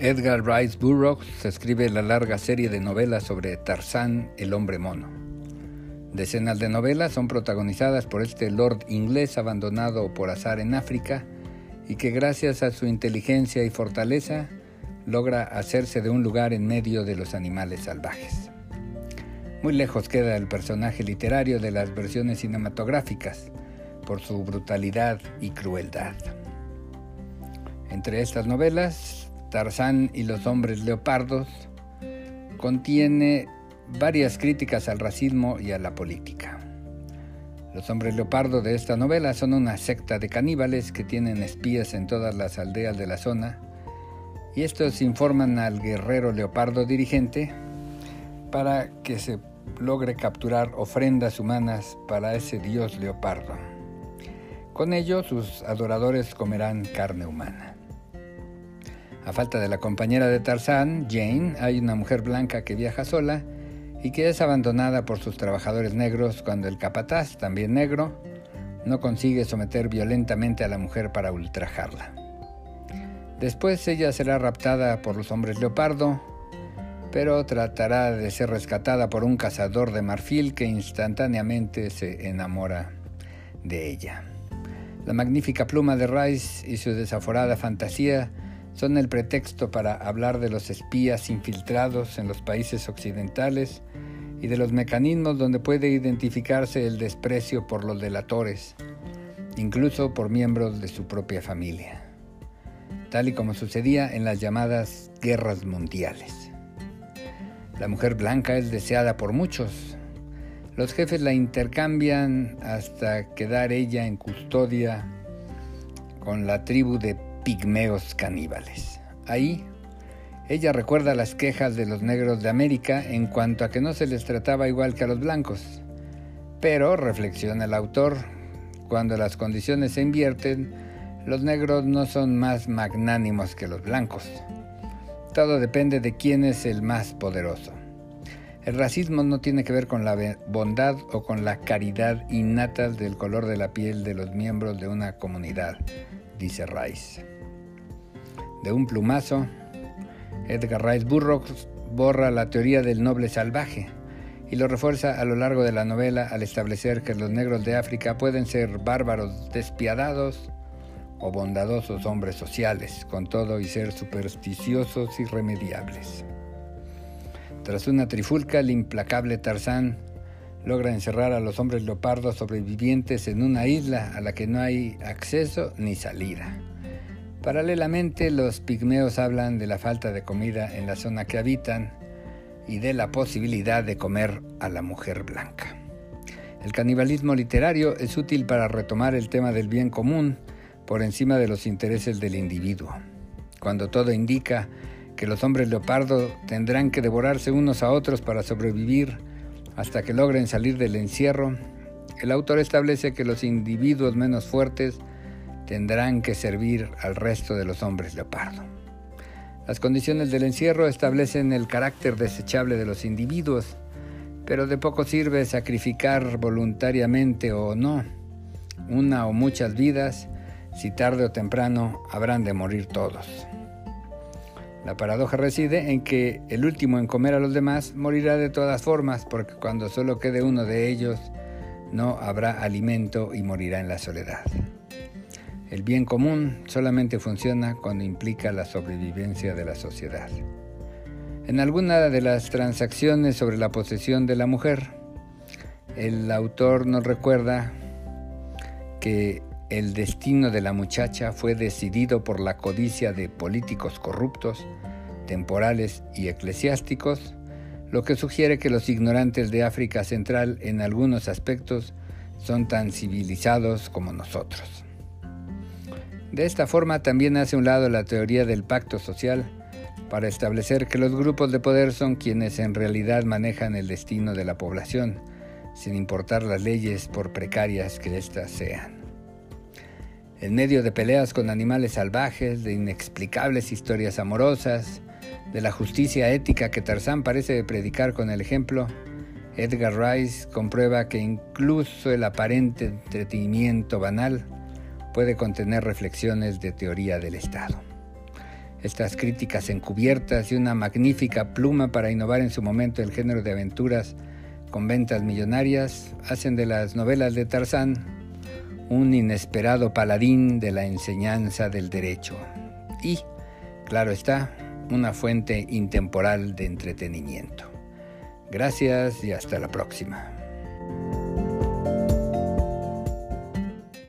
Edgar Rice Burroughs escribe la larga serie de novelas sobre Tarzán, el hombre mono. Decenas de novelas son protagonizadas por este lord inglés abandonado por azar en África y que gracias a su inteligencia y fortaleza logra hacerse de un lugar en medio de los animales salvajes. Muy lejos queda el personaje literario de las versiones cinematográficas por su brutalidad y crueldad. Entre estas novelas Tarzán y los hombres leopardos, contiene varias críticas al racismo y a la política. Los hombres leopardo de esta novela son una secta de caníbales que tienen espías en todas las aldeas de la zona y estos informan al guerrero leopardo dirigente para que se logre capturar ofrendas humanas para ese dios leopardo. Con ello sus adoradores comerán carne humana. A falta de la compañera de Tarzán, Jane, hay una mujer blanca que viaja sola y que es abandonada por sus trabajadores negros cuando el capataz, también negro, no consigue someter violentamente a la mujer para ultrajarla. Después ella será raptada por los hombres leopardo, pero tratará de ser rescatada por un cazador de marfil que instantáneamente se enamora de ella. La magnífica pluma de Rice y su desaforada fantasía son el pretexto para hablar de los espías infiltrados en los países occidentales y de los mecanismos donde puede identificarse el desprecio por los delatores, incluso por miembros de su propia familia, tal y como sucedía en las llamadas guerras mundiales. La mujer blanca es deseada por muchos. Los jefes la intercambian hasta quedar ella en custodia con la tribu de pigmeos caníbales. Ahí, ella recuerda las quejas de los negros de América en cuanto a que no se les trataba igual que a los blancos. Pero, reflexiona el autor, cuando las condiciones se invierten, los negros no son más magnánimos que los blancos. Todo depende de quién es el más poderoso. El racismo no tiene que ver con la bondad o con la caridad innata del color de la piel de los miembros de una comunidad, dice Rice. Un plumazo, Edgar Rice Burroughs borra la teoría del noble salvaje y lo refuerza a lo largo de la novela al establecer que los negros de África pueden ser bárbaros despiadados o bondadosos hombres sociales, con todo y ser supersticiosos irremediables. Tras una trifulca, el implacable Tarzán logra encerrar a los hombres leopardos sobrevivientes en una isla a la que no hay acceso ni salida. Paralelamente, los pigmeos hablan de la falta de comida en la zona que habitan y de la posibilidad de comer a la mujer blanca. El canibalismo literario es útil para retomar el tema del bien común por encima de los intereses del individuo. Cuando todo indica que los hombres leopardo tendrán que devorarse unos a otros para sobrevivir hasta que logren salir del encierro, el autor establece que los individuos menos fuertes tendrán que servir al resto de los hombres leopardo. Las condiciones del encierro establecen el carácter desechable de los individuos, pero de poco sirve sacrificar voluntariamente o no una o muchas vidas si tarde o temprano habrán de morir todos. La paradoja reside en que el último en comer a los demás morirá de todas formas, porque cuando solo quede uno de ellos, no habrá alimento y morirá en la soledad. El bien común solamente funciona cuando implica la sobrevivencia de la sociedad. En alguna de las transacciones sobre la posesión de la mujer, el autor nos recuerda que el destino de la muchacha fue decidido por la codicia de políticos corruptos, temporales y eclesiásticos, lo que sugiere que los ignorantes de África Central en algunos aspectos son tan civilizados como nosotros. De esta forma también hace un lado la teoría del pacto social para establecer que los grupos de poder son quienes en realidad manejan el destino de la población, sin importar las leyes por precarias que éstas sean. En medio de peleas con animales salvajes, de inexplicables historias amorosas, de la justicia ética que Tarzán parece predicar con el ejemplo, Edgar Rice comprueba que incluso el aparente entretenimiento banal puede contener reflexiones de teoría del Estado. Estas críticas encubiertas y una magnífica pluma para innovar en su momento el género de aventuras con ventas millonarias hacen de las novelas de Tarzán un inesperado paladín de la enseñanza del derecho. Y, claro está, una fuente intemporal de entretenimiento. Gracias y hasta la próxima.